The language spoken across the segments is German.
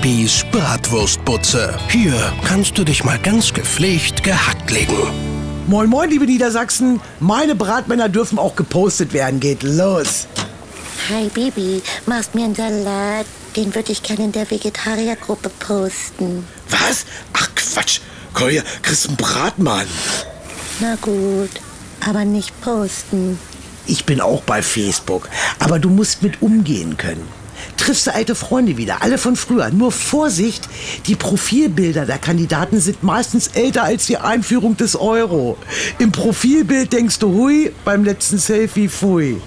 Bibis Bratwurstbutze. Hier kannst du dich mal ganz gepflegt gehackt legen. Moin moin, liebe Niedersachsen. Meine Bratmänner dürfen auch gepostet werden. Geht los. Hi Bibi, machst mir einen Salat. Den würde ich gerne in der Vegetariergruppe posten. Was? Ach Quatsch. Kolja, kriegst einen Bratmann. Na gut, aber nicht posten. Ich bin auch bei Facebook, aber du musst mit umgehen können. Triffst du alte Freunde wieder, alle von früher. Nur Vorsicht, die Profilbilder der Kandidaten sind meistens älter als die Einführung des Euro. Im Profilbild denkst du hui, beim letzten Selfie pfui.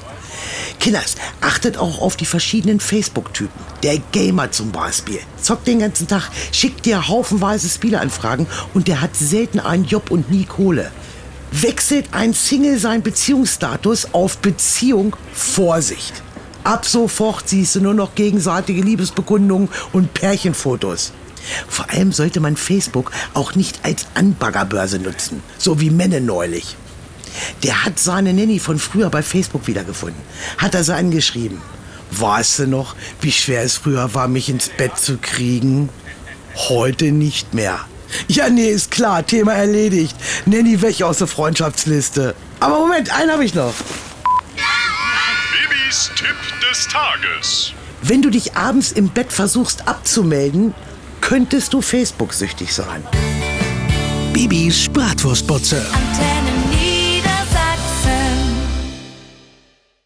Kinders, achtet auch auf die verschiedenen Facebook-Typen. Der Gamer zum Beispiel. Zockt den ganzen Tag, schickt dir haufenweise Spieleanfragen und der hat selten einen Job und nie Kohle. Wechselt ein Single seinen Beziehungsstatus auf Beziehung Vorsicht. Ab sofort siehst du nur noch gegenseitige Liebesbekundungen und Pärchenfotos. Vor allem sollte man Facebook auch nicht als Anbaggerbörse nutzen, so wie Menne neulich. Der hat seine Nanny von früher bei Facebook wiedergefunden. Hat er sie angeschrieben. Weißt du noch, wie schwer es früher war, mich ins Bett zu kriegen? Heute nicht mehr. Ja, nee, ist klar, Thema erledigt. Nanny weg aus der Freundschaftsliste. Aber Moment, einen habe ich noch. Bibis Tipp des Tages. Wenn du dich abends im Bett versuchst abzumelden, könntest du Facebook-süchtig sein. Bibis Bratwurstbutze. Antennen